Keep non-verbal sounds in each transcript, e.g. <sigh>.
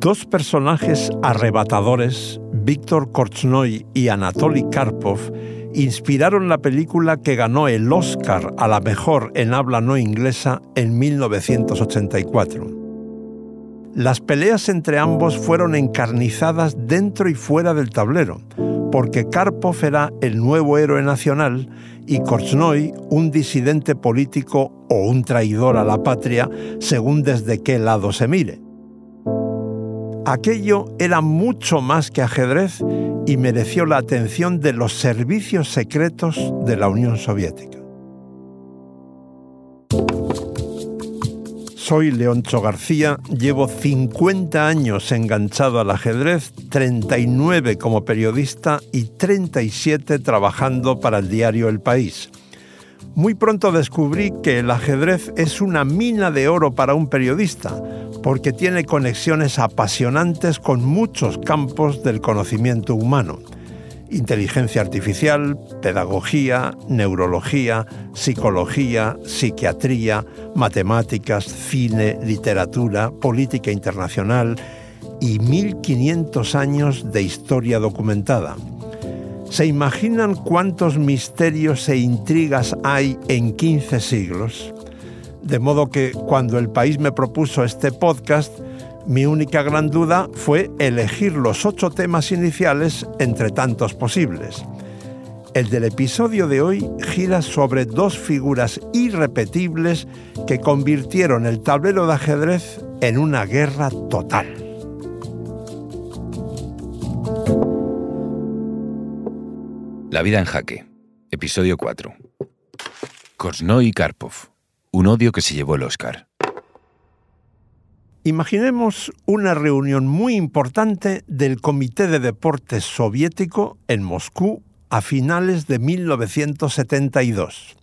Dos personajes arrebatadores, Víctor Korchnoi y Anatoly Karpov, inspiraron la película que ganó el Oscar a la mejor en habla no inglesa en 1984. Las peleas entre ambos fueron encarnizadas dentro y fuera del tablero, porque Karpov era el nuevo héroe nacional y Korchnoi un disidente político o un traidor a la patria, según desde qué lado se mire. Aquello era mucho más que ajedrez y mereció la atención de los servicios secretos de la Unión Soviética. Soy Leoncho García, llevo 50 años enganchado al ajedrez, 39 como periodista y 37 trabajando para el diario El País. Muy pronto descubrí que el ajedrez es una mina de oro para un periodista, porque tiene conexiones apasionantes con muchos campos del conocimiento humano. Inteligencia artificial, pedagogía, neurología, psicología, psiquiatría, matemáticas, cine, literatura, política internacional y 1500 años de historia documentada. ¿Se imaginan cuántos misterios e intrigas hay en 15 siglos? De modo que cuando el país me propuso este podcast, mi única gran duda fue elegir los ocho temas iniciales entre tantos posibles. El del episodio de hoy gira sobre dos figuras irrepetibles que convirtieron el tablero de ajedrez en una guerra total. La vida en jaque, episodio 4. Korsnoy y Karpov. Un odio que se llevó el Oscar. Imaginemos una reunión muy importante del Comité de Deportes Soviético en Moscú a finales de 1972.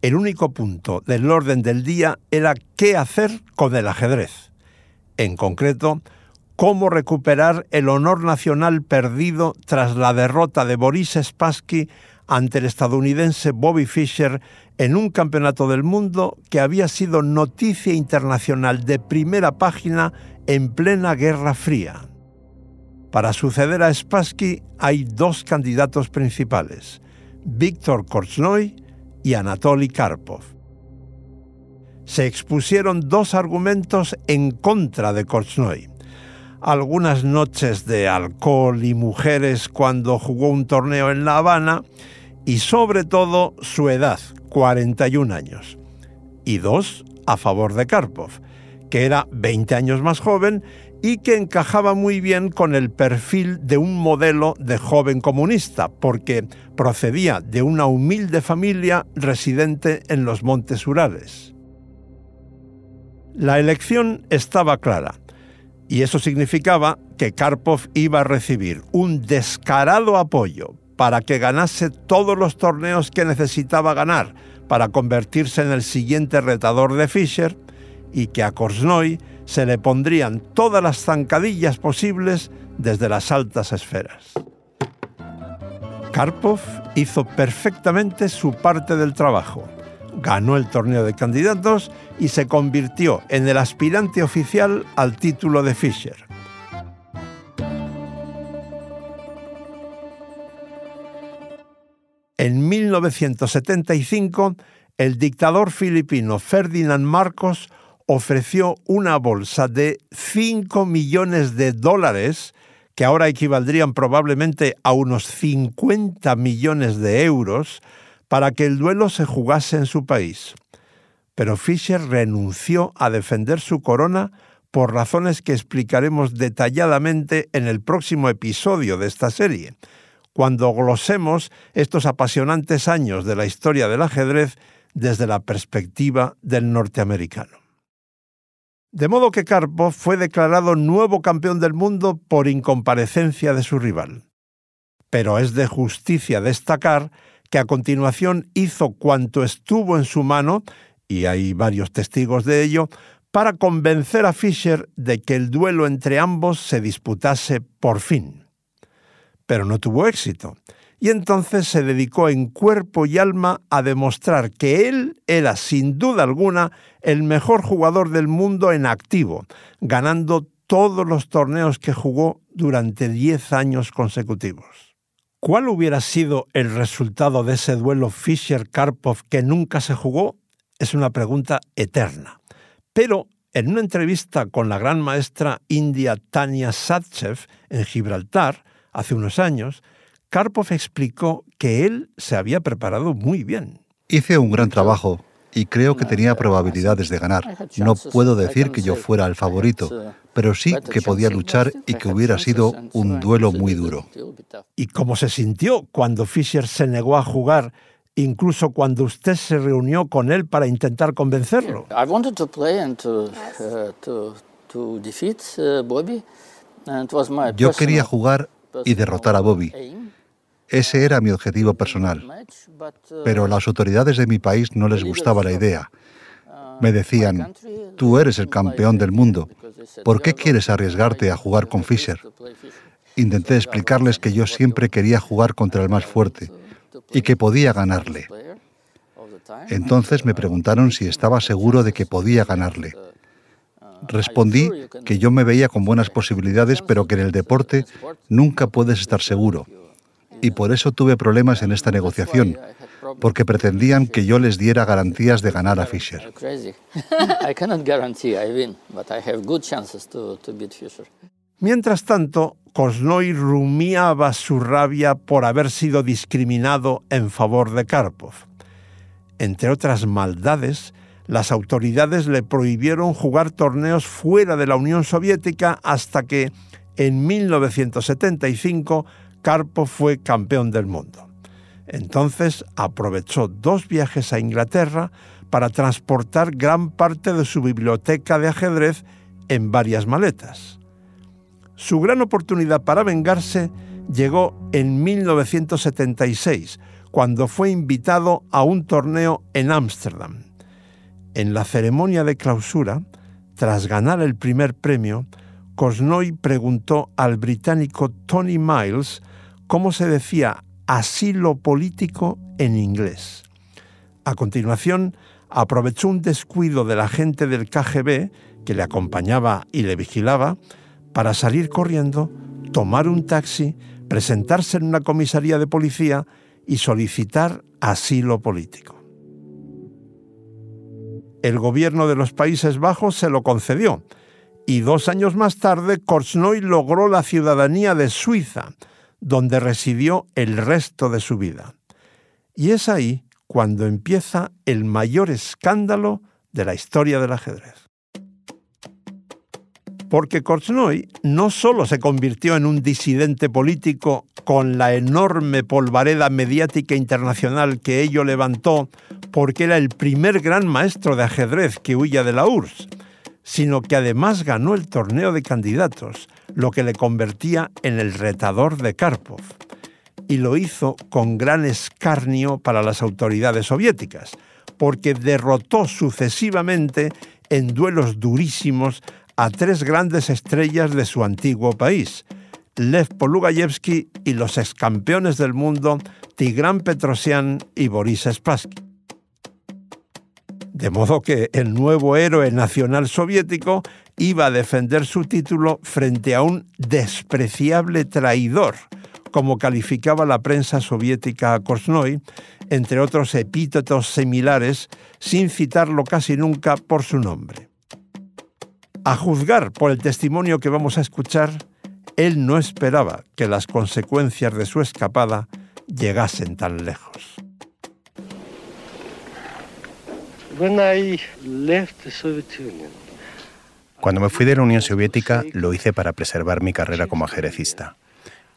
El único punto del orden del día era qué hacer con el ajedrez. En concreto, cómo recuperar el honor nacional perdido tras la derrota de Boris Spassky ante el estadounidense Bobby Fischer en un campeonato del mundo que había sido noticia internacional de primera página en plena Guerra Fría. Para suceder a Spassky hay dos candidatos principales, Víctor Korchnoi y Anatoly Karpov. Se expusieron dos argumentos en contra de Korchnoi. Algunas noches de alcohol y mujeres cuando jugó un torneo en La Habana y sobre todo su edad, 41 años. Y dos, a favor de Karpov, que era 20 años más joven y que encajaba muy bien con el perfil de un modelo de joven comunista, porque procedía de una humilde familia residente en los Montes Urales. La elección estaba clara, y eso significaba que Karpov iba a recibir un descarado apoyo para que ganase todos los torneos que necesitaba ganar para convertirse en el siguiente retador de Fischer y que a Korsnoy se le pondrían todas las zancadillas posibles desde las altas esferas. Karpov hizo perfectamente su parte del trabajo, ganó el torneo de candidatos y se convirtió en el aspirante oficial al título de Fischer. En 1975, el dictador filipino Ferdinand Marcos ofreció una bolsa de 5 millones de dólares, que ahora equivaldrían probablemente a unos 50 millones de euros, para que el duelo se jugase en su país. Pero Fischer renunció a defender su corona por razones que explicaremos detalladamente en el próximo episodio de esta serie, cuando glosemos estos apasionantes años de la historia del ajedrez desde la perspectiva del norteamericano. De modo que Karpov fue declarado nuevo campeón del mundo por incomparecencia de su rival. Pero es de justicia destacar que a continuación hizo cuanto estuvo en su mano, y hay varios testigos de ello, para convencer a Fischer de que el duelo entre ambos se disputase por fin pero no tuvo éxito. Y entonces se dedicó en cuerpo y alma a demostrar que él era sin duda alguna el mejor jugador del mundo en activo, ganando todos los torneos que jugó durante 10 años consecutivos. ¿Cuál hubiera sido el resultado de ese duelo Fischer-Karpov que nunca se jugó? Es una pregunta eterna. Pero en una entrevista con la gran maestra india Tania Satchev en Gibraltar, hace unos años, Karpov explicó que él se había preparado muy bien. Hice un gran trabajo y creo que tenía probabilidades de ganar. No puedo decir que yo fuera el favorito, pero sí que podía luchar y que hubiera sido un duelo muy duro. ¿Y cómo se sintió cuando Fischer se negó a jugar, incluso cuando usted se reunió con él para intentar convencerlo? Yo quería jugar y derrotar a Bobby. Ese era mi objetivo personal. Pero a las autoridades de mi país no les gustaba la idea. Me decían, tú eres el campeón del mundo, ¿por qué quieres arriesgarte a jugar con Fischer? Intenté explicarles que yo siempre quería jugar contra el más fuerte y que podía ganarle. Entonces me preguntaron si estaba seguro de que podía ganarle. Respondí que yo me veía con buenas posibilidades, pero que en el deporte nunca puedes estar seguro. Y por eso tuve problemas en esta negociación, porque pretendían que yo les diera garantías de ganar a Fischer. <laughs> Mientras tanto, Kosnoy rumiaba su rabia por haber sido discriminado en favor de Karpov. Entre otras maldades, las autoridades le prohibieron jugar torneos fuera de la Unión Soviética hasta que, en 1975, Karpov fue campeón del mundo. Entonces aprovechó dos viajes a Inglaterra para transportar gran parte de su biblioteca de ajedrez en varias maletas. Su gran oportunidad para vengarse llegó en 1976, cuando fue invitado a un torneo en Ámsterdam. En la ceremonia de clausura, tras ganar el primer premio, Cosnoy preguntó al británico Tony Miles cómo se decía asilo político en inglés. A continuación, aprovechó un descuido del agente del KGB que le acompañaba y le vigilaba para salir corriendo, tomar un taxi, presentarse en una comisaría de policía y solicitar asilo político el gobierno de los Países Bajos se lo concedió y dos años más tarde Korchnoi logró la ciudadanía de Suiza, donde residió el resto de su vida. Y es ahí cuando empieza el mayor escándalo de la historia del ajedrez. Porque Korchnoi no solo se convirtió en un disidente político con la enorme polvareda mediática internacional que ello levantó porque era el primer gran maestro de ajedrez que huía de la URSS, sino que además ganó el torneo de candidatos, lo que le convertía en el retador de Karpov. Y lo hizo con gran escarnio para las autoridades soviéticas, porque derrotó sucesivamente en duelos durísimos a tres grandes estrellas de su antiguo país, Lev Polugayevsky y los excampeones del mundo Tigran Petrosian y Boris Spassky. De modo que el nuevo héroe nacional soviético iba a defender su título frente a un despreciable traidor, como calificaba la prensa soviética a Korsnoy, entre otros epítetos similares, sin citarlo casi nunca por su nombre. A juzgar por el testimonio que vamos a escuchar, él no esperaba que las consecuencias de su escapada llegasen tan lejos. Cuando me fui de la Unión Soviética lo hice para preservar mi carrera como ajedrecista.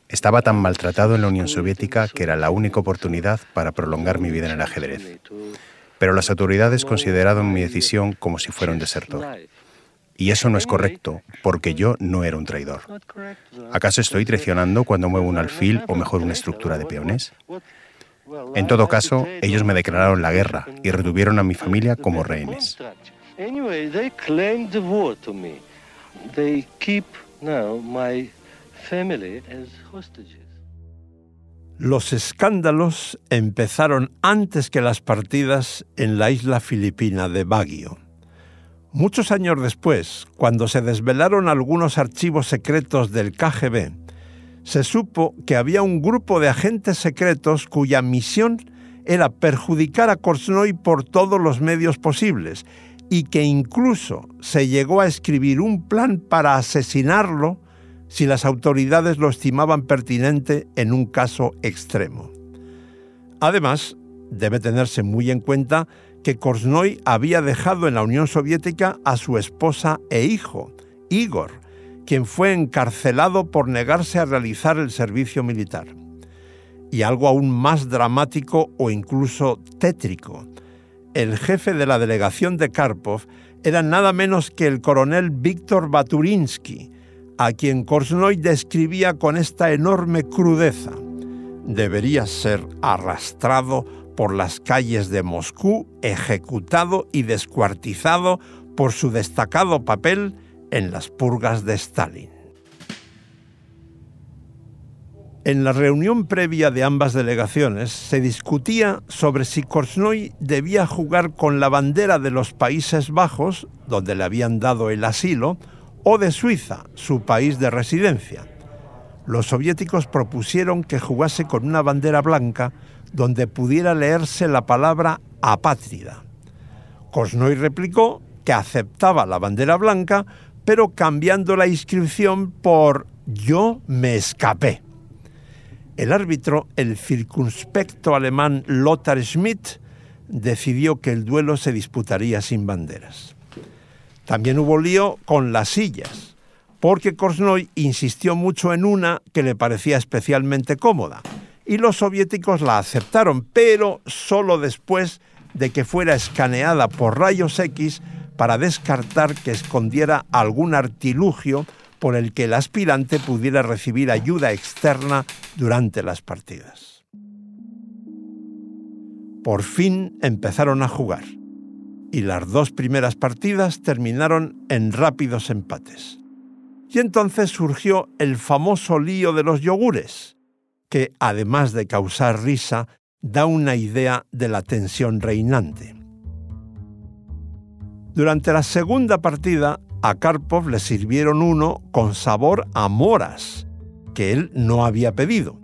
Estaba tan maltratado en la Unión Soviética que era la única oportunidad para prolongar mi vida en el ajedrez. Pero las autoridades consideraron mi decisión como si fuera un desertor. Y eso no es correcto, porque yo no era un traidor. ¿Acaso estoy traicionando cuando muevo un alfil o mejor una estructura de peones? En todo caso, ellos me declararon la guerra y retuvieron a mi familia como rehenes. Los escándalos empezaron antes que las partidas en la isla filipina de Baguio. Muchos años después, cuando se desvelaron algunos archivos secretos del KGB, se supo que había un grupo de agentes secretos cuya misión era perjudicar a Korznoi por todos los medios posibles y que incluso se llegó a escribir un plan para asesinarlo si las autoridades lo estimaban pertinente en un caso extremo. Además, debe tenerse muy en cuenta que Korznoi había dejado en la Unión Soviética a su esposa e hijo, Igor, quien fue encarcelado por negarse a realizar el servicio militar. Y algo aún más dramático o incluso tétrico, el jefe de la delegación de Karpov era nada menos que el coronel Víctor Baturinsky, a quien Korznoi describía con esta enorme crudeza. Debería ser arrastrado por las calles de Moscú, ejecutado y descuartizado por su destacado papel en las purgas de Stalin. En la reunión previa de ambas delegaciones se discutía sobre si Korznoi debía jugar con la bandera de los Países Bajos, donde le habían dado el asilo, o de Suiza, su país de residencia. Los soviéticos propusieron que jugase con una bandera blanca donde pudiera leerse la palabra apátrida. Korznoi replicó que aceptaba la bandera blanca pero cambiando la inscripción por Yo me escapé. El árbitro, el circunspecto alemán Lothar Schmidt, decidió que el duelo se disputaría sin banderas. También hubo lío con las sillas, porque Korznoi insistió mucho en una que le parecía especialmente cómoda, y los soviéticos la aceptaron, pero solo después de que fuera escaneada por rayos X para descartar que escondiera algún artilugio por el que el aspirante pudiera recibir ayuda externa durante las partidas. Por fin empezaron a jugar y las dos primeras partidas terminaron en rápidos empates. Y entonces surgió el famoso lío de los yogures, que además de causar risa, da una idea de la tensión reinante. Durante la segunda partida, a Karpov le sirvieron uno con sabor a moras, que él no había pedido,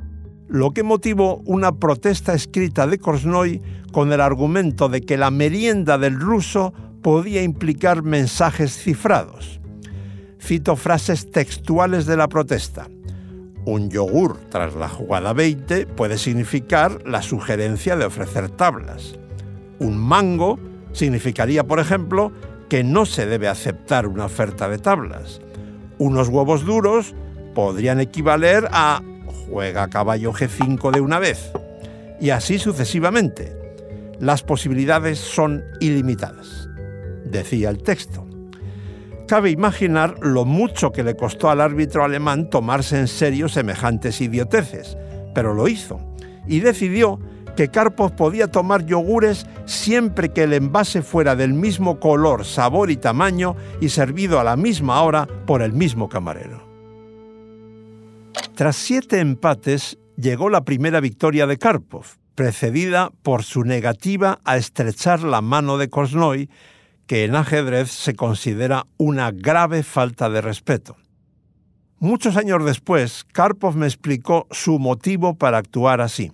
lo que motivó una protesta escrita de Korznoi con el argumento de que la merienda del ruso podía implicar mensajes cifrados. Cito frases textuales de la protesta. Un yogur tras la jugada 20 puede significar la sugerencia de ofrecer tablas. Un mango significaría, por ejemplo, que no se debe aceptar una oferta de tablas. Unos huevos duros podrían equivaler a juega caballo G5 de una vez. Y así sucesivamente. Las posibilidades son ilimitadas, decía el texto. Cabe imaginar lo mucho que le costó al árbitro alemán tomarse en serio semejantes idioteces, pero lo hizo y decidió que Karpov podía tomar yogures siempre que el envase fuera del mismo color, sabor y tamaño y servido a la misma hora por el mismo camarero. Tras siete empates, llegó la primera victoria de Karpov, precedida por su negativa a estrechar la mano de Korznoi, que en ajedrez se considera una grave falta de respeto. Muchos años después, Karpov me explicó su motivo para actuar así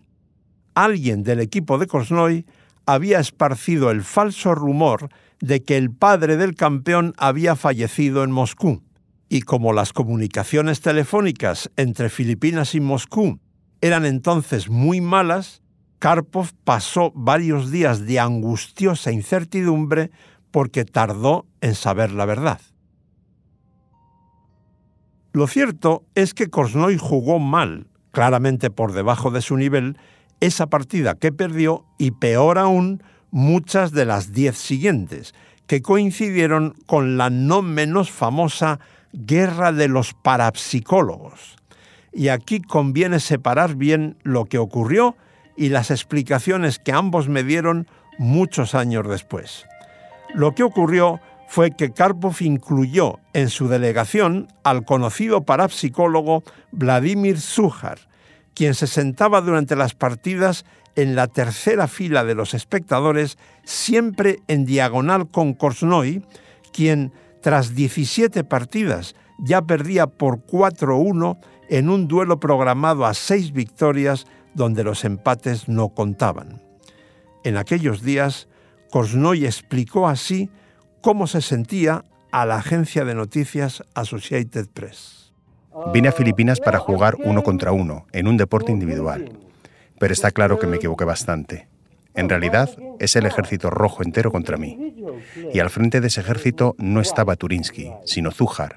alguien del equipo de Korznoi había esparcido el falso rumor de que el padre del campeón había fallecido en Moscú. Y como las comunicaciones telefónicas entre Filipinas y Moscú eran entonces muy malas, Karpov pasó varios días de angustiosa incertidumbre porque tardó en saber la verdad. Lo cierto es que Korznoi jugó mal, claramente por debajo de su nivel, esa partida que perdió y peor aún muchas de las diez siguientes, que coincidieron con la no menos famosa Guerra de los Parapsicólogos. Y aquí conviene separar bien lo que ocurrió y las explicaciones que ambos me dieron muchos años después. Lo que ocurrió fue que Karpov incluyó en su delegación al conocido parapsicólogo Vladimir Zújar, quien se sentaba durante las partidas en la tercera fila de los espectadores, siempre en diagonal con Korznoi, quien, tras 17 partidas, ya perdía por 4-1 en un duelo programado a seis victorias donde los empates no contaban. En aquellos días, Korsnoy explicó así cómo se sentía a la agencia de noticias Associated Press. Vine a Filipinas para jugar uno contra uno, en un deporte individual. Pero está claro que me equivoqué bastante. En realidad, es el ejército rojo entero contra mí. Y al frente de ese ejército no estaba Turinsky, sino Zújar,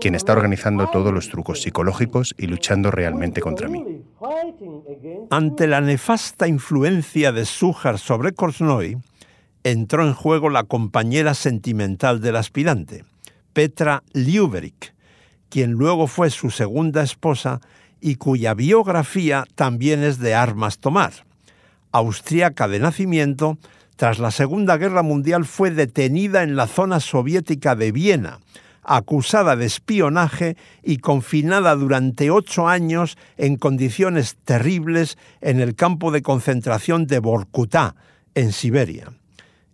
quien está organizando todos los trucos psicológicos y luchando realmente contra mí. Ante la nefasta influencia de Zújar sobre Korsnoy, entró en juego la compañera sentimental del aspirante, Petra Liuberik, quien luego fue su segunda esposa y cuya biografía también es de armas tomar austríaca de nacimiento, tras la Segunda Guerra Mundial fue detenida en la zona soviética de Viena, acusada de espionaje y confinada durante ocho años en condiciones terribles en el campo de concentración de Vorkutá, en Siberia.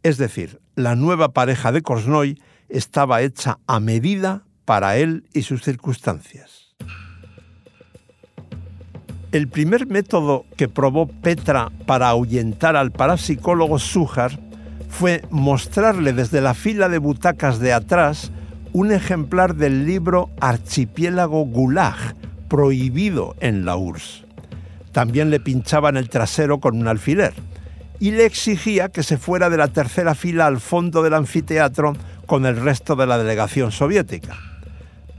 Es decir, la nueva pareja de Korsnoy estaba hecha a medida para él y sus circunstancias. El primer método que probó Petra para ahuyentar al parapsicólogo Sujar fue mostrarle desde la fila de butacas de atrás un ejemplar del libro Archipiélago Gulag, prohibido en la URSS. También le pinchaba en el trasero con un alfiler y le exigía que se fuera de la tercera fila al fondo del anfiteatro con el resto de la delegación soviética.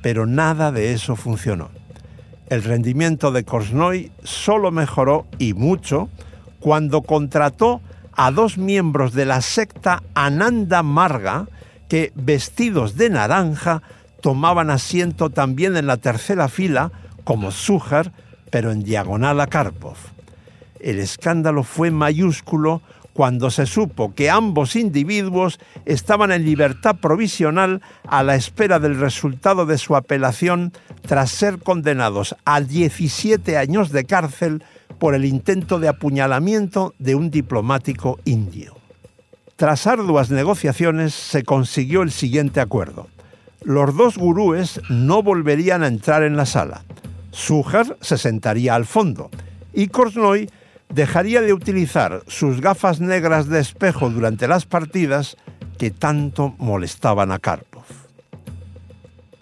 Pero nada de eso funcionó el rendimiento de Korsnoy solo mejoró y mucho cuando contrató a dos miembros de la secta Ananda Marga que, vestidos de naranja, tomaban asiento también en la tercera fila, como Zújar, pero en diagonal a Karpov. El escándalo fue mayúsculo cuando se supo que ambos individuos estaban en libertad provisional a la espera del resultado de su apelación tras ser condenados a 17 años de cárcel por el intento de apuñalamiento de un diplomático indio. Tras arduas negociaciones se consiguió el siguiente acuerdo. Los dos gurúes no volverían a entrar en la sala. Sujar se sentaría al fondo y Korsnoy dejaría de utilizar sus gafas negras de espejo durante las partidas que tanto molestaban a Karpov.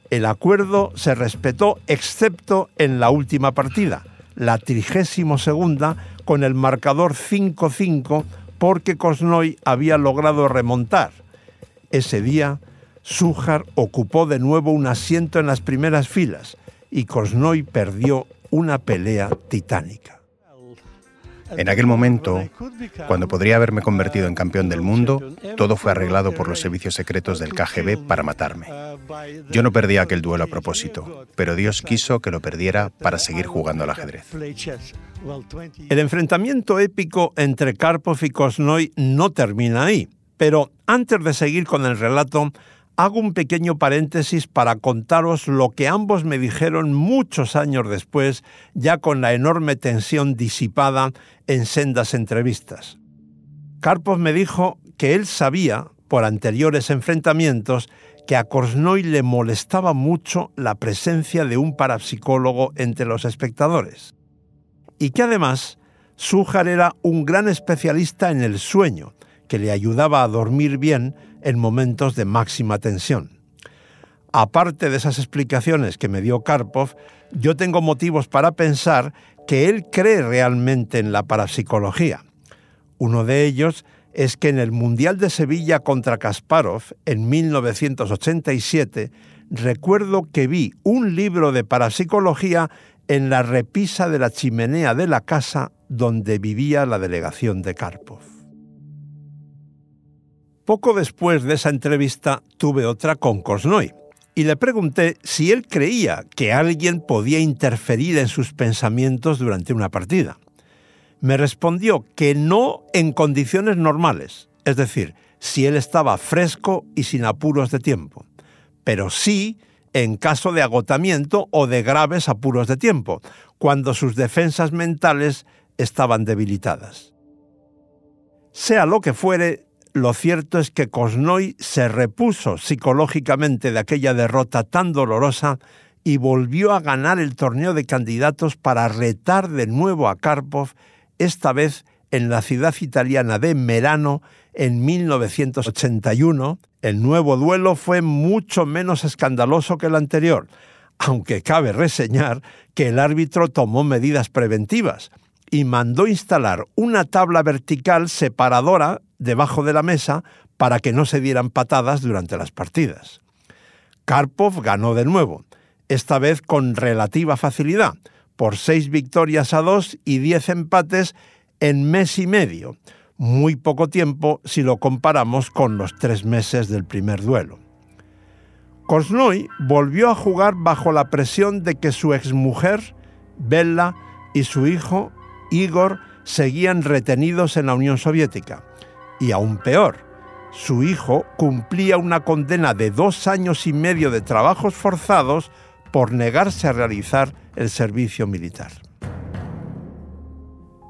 El acuerdo se respetó excepto en la última partida, la trigésimo segunda, con el marcador 5-5 porque Kosnoy había logrado remontar. Ese día, Sujar ocupó de nuevo un asiento en las primeras filas y Kosnoy perdió una pelea titánica. En aquel momento, cuando podría haberme convertido en campeón del mundo, todo fue arreglado por los servicios secretos del KGB para matarme. Yo no perdí aquel duelo a propósito, pero Dios quiso que lo perdiera para seguir jugando al ajedrez. El enfrentamiento épico entre Karpov y Kosnoy no termina ahí, pero antes de seguir con el relato, hago un pequeño paréntesis para contaros lo que ambos me dijeron muchos años después, ya con la enorme tensión disipada en sendas entrevistas. Karpov me dijo que él sabía, por anteriores enfrentamientos, que a Korsnoy le molestaba mucho la presencia de un parapsicólogo entre los espectadores. Y que además, Sujar era un gran especialista en el sueño, que le ayudaba a dormir bien en momentos de máxima tensión. Aparte de esas explicaciones que me dio Karpov, yo tengo motivos para pensar que él cree realmente en la parapsicología. Uno de ellos es que en el Mundial de Sevilla contra Kasparov en 1987 recuerdo que vi un libro de parapsicología en la repisa de la chimenea de la casa donde vivía la delegación de Karpov. Poco después de esa entrevista tuve otra con Korsnoy y le pregunté si él creía que alguien podía interferir en sus pensamientos durante una partida. Me respondió que no en condiciones normales, es decir, si él estaba fresco y sin apuros de tiempo, pero sí en caso de agotamiento o de graves apuros de tiempo, cuando sus defensas mentales estaban debilitadas. Sea lo que fuere, lo cierto es que Kosnoy se repuso psicológicamente de aquella derrota tan dolorosa y volvió a ganar el torneo de candidatos para retar de nuevo a Karpov, esta vez en la ciudad italiana de Merano en 1981. El nuevo duelo fue mucho menos escandaloso que el anterior, aunque cabe reseñar que el árbitro tomó medidas preventivas y mandó instalar una tabla vertical separadora debajo de la mesa para que no se dieran patadas durante las partidas. Karpov ganó de nuevo, esta vez con relativa facilidad, por seis victorias a dos y diez empates en mes y medio, muy poco tiempo si lo comparamos con los tres meses del primer duelo. Korsnoy volvió a jugar bajo la presión de que su exmujer, Bella, y su hijo, Igor, seguían retenidos en la Unión Soviética. Y aún peor, su hijo cumplía una condena de dos años y medio de trabajos forzados por negarse a realizar el servicio militar.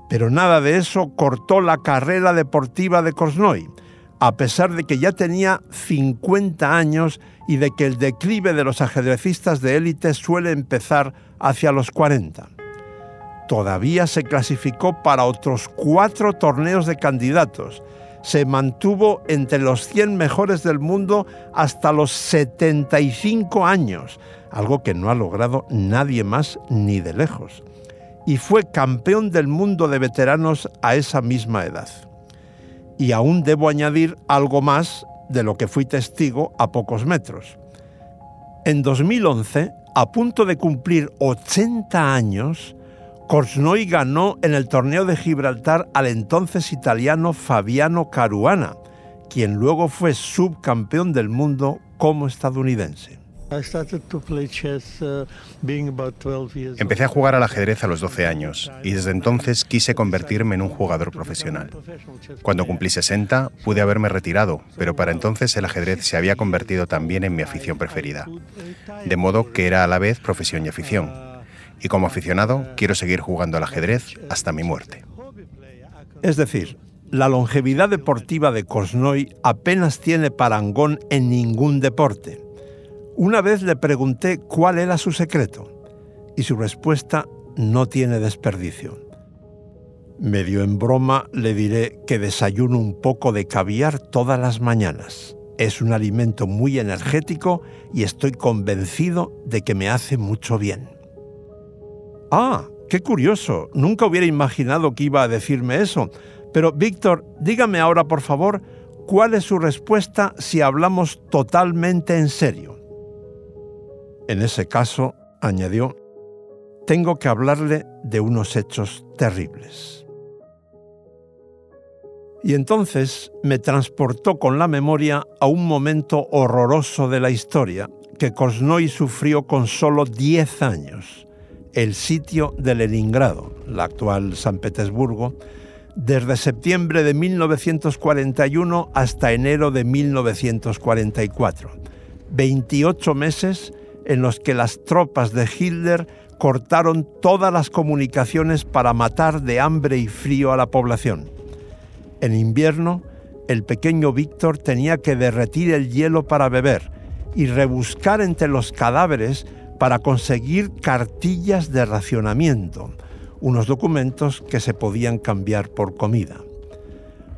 Pero nada de eso cortó la carrera deportiva de Korsnoy, a pesar de que ya tenía 50 años y de que el declive de los ajedrecistas de élite suele empezar hacia los 40. Todavía se clasificó para otros cuatro torneos de candidatos. Se mantuvo entre los 100 mejores del mundo hasta los 75 años, algo que no ha logrado nadie más ni de lejos y fue campeón del mundo de veteranos a esa misma edad. Y aún debo añadir algo más de lo que fui testigo a pocos metros. En 2011, a punto de cumplir 80 años, Korsnoy ganó en el torneo de Gibraltar al entonces italiano Fabiano Caruana, quien luego fue subcampeón del mundo como estadounidense. Uh, Empecé a jugar al ajedrez a los 12 años y desde entonces quise convertirme en un jugador profesional. Cuando cumplí 60 pude haberme retirado, pero para entonces el ajedrez se había convertido también en mi afición preferida. De modo que era a la vez profesión y afición. Y como aficionado quiero seguir jugando al ajedrez hasta mi muerte. Es decir, la longevidad deportiva de Kosnoy apenas tiene parangón en ningún deporte una vez le pregunté cuál era su secreto y su respuesta no tiene desperdicio. Medio en broma le diré que desayuno un poco de caviar todas las mañanas. Es un alimento muy energético y estoy convencido de que me hace mucho bien. Ah, qué curioso. Nunca hubiera imaginado que iba a decirme eso. Pero, Víctor, dígame ahora, por favor, cuál es su respuesta si hablamos totalmente en serio. En ese caso, añadió, tengo que hablarle de unos hechos terribles. Y entonces me transportó con la memoria a un momento horroroso de la historia que Kosnoy sufrió con solo 10 años, el sitio de Leningrado, la actual San Petersburgo, desde septiembre de 1941 hasta enero de 1944. 28 meses en los que las tropas de Hitler cortaron todas las comunicaciones para matar de hambre y frío a la población. En invierno, el pequeño Víctor tenía que derretir el hielo para beber y rebuscar entre los cadáveres para conseguir cartillas de racionamiento, unos documentos que se podían cambiar por comida.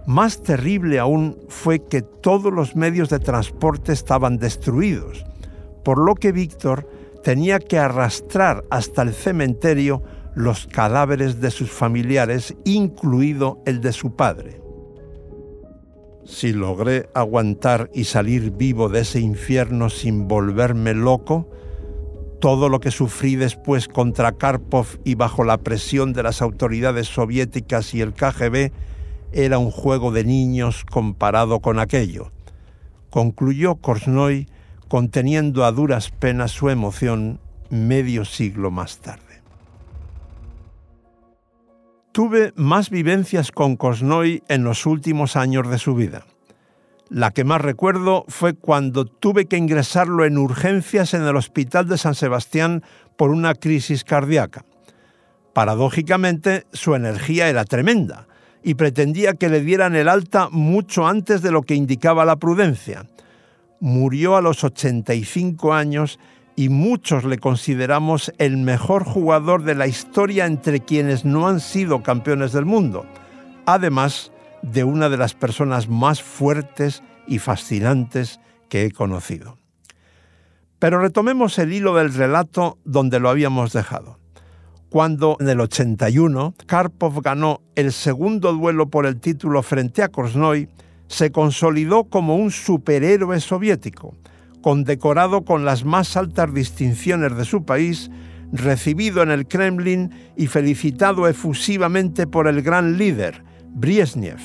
Más terrible aún fue que todos los medios de transporte estaban destruidos por lo que Víctor tenía que arrastrar hasta el cementerio los cadáveres de sus familiares, incluido el de su padre. Si logré aguantar y salir vivo de ese infierno sin volverme loco, todo lo que sufrí después contra Karpov y bajo la presión de las autoridades soviéticas y el KGB era un juego de niños comparado con aquello, concluyó Korsnoy conteniendo a duras penas su emoción medio siglo más tarde. Tuve más vivencias con Kosnoy en los últimos años de su vida. La que más recuerdo fue cuando tuve que ingresarlo en urgencias en el Hospital de San Sebastián por una crisis cardíaca. Paradójicamente, su energía era tremenda y pretendía que le dieran el alta mucho antes de lo que indicaba la prudencia. Murió a los 85 años y muchos le consideramos el mejor jugador de la historia entre quienes no han sido campeones del mundo, además de una de las personas más fuertes y fascinantes que he conocido. Pero retomemos el hilo del relato donde lo habíamos dejado. Cuando en el 81 Karpov ganó el segundo duelo por el título frente a Korznoi, se consolidó como un superhéroe soviético, condecorado con las más altas distinciones de su país, recibido en el Kremlin y felicitado efusivamente por el gran líder, Brezhnev.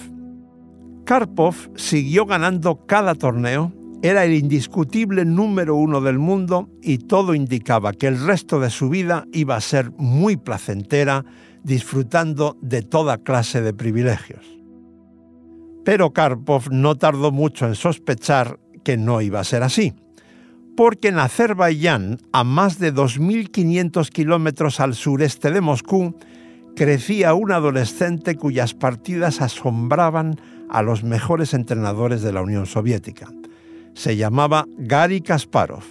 Karpov siguió ganando cada torneo, era el indiscutible número uno del mundo y todo indicaba que el resto de su vida iba a ser muy placentera, disfrutando de toda clase de privilegios. Pero Karpov no tardó mucho en sospechar que no iba a ser así porque en Azerbaiyán, a más de 2.500 kilómetros al sureste de Moscú, crecía un adolescente cuyas partidas asombraban a los mejores entrenadores de la Unión Soviética. Se llamaba Gary Kasparov.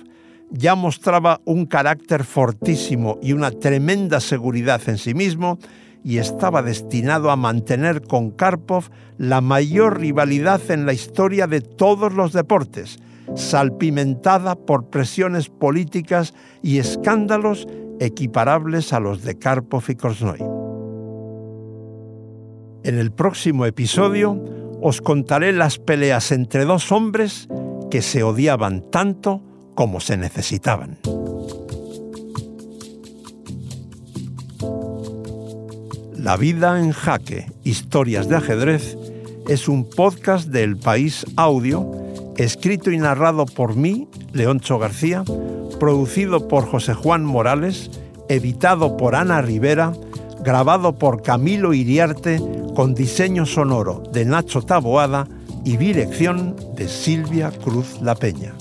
Ya mostraba un carácter fortísimo y una tremenda seguridad en sí mismo y estaba destinado a mantener con Karpov la mayor rivalidad en la historia de todos los deportes, salpimentada por presiones políticas y escándalos equiparables a los de Karpov y Korznoi. En el próximo episodio os contaré las peleas entre dos hombres que se odiaban tanto como se necesitaban. La vida en jaque, historias de ajedrez, es un podcast del País Audio escrito y narrado por mí, Leoncho García, producido por José Juan Morales, editado por Ana Rivera, grabado por Camilo Iriarte, con diseño sonoro de Nacho Taboada y dirección de Silvia Cruz La Peña.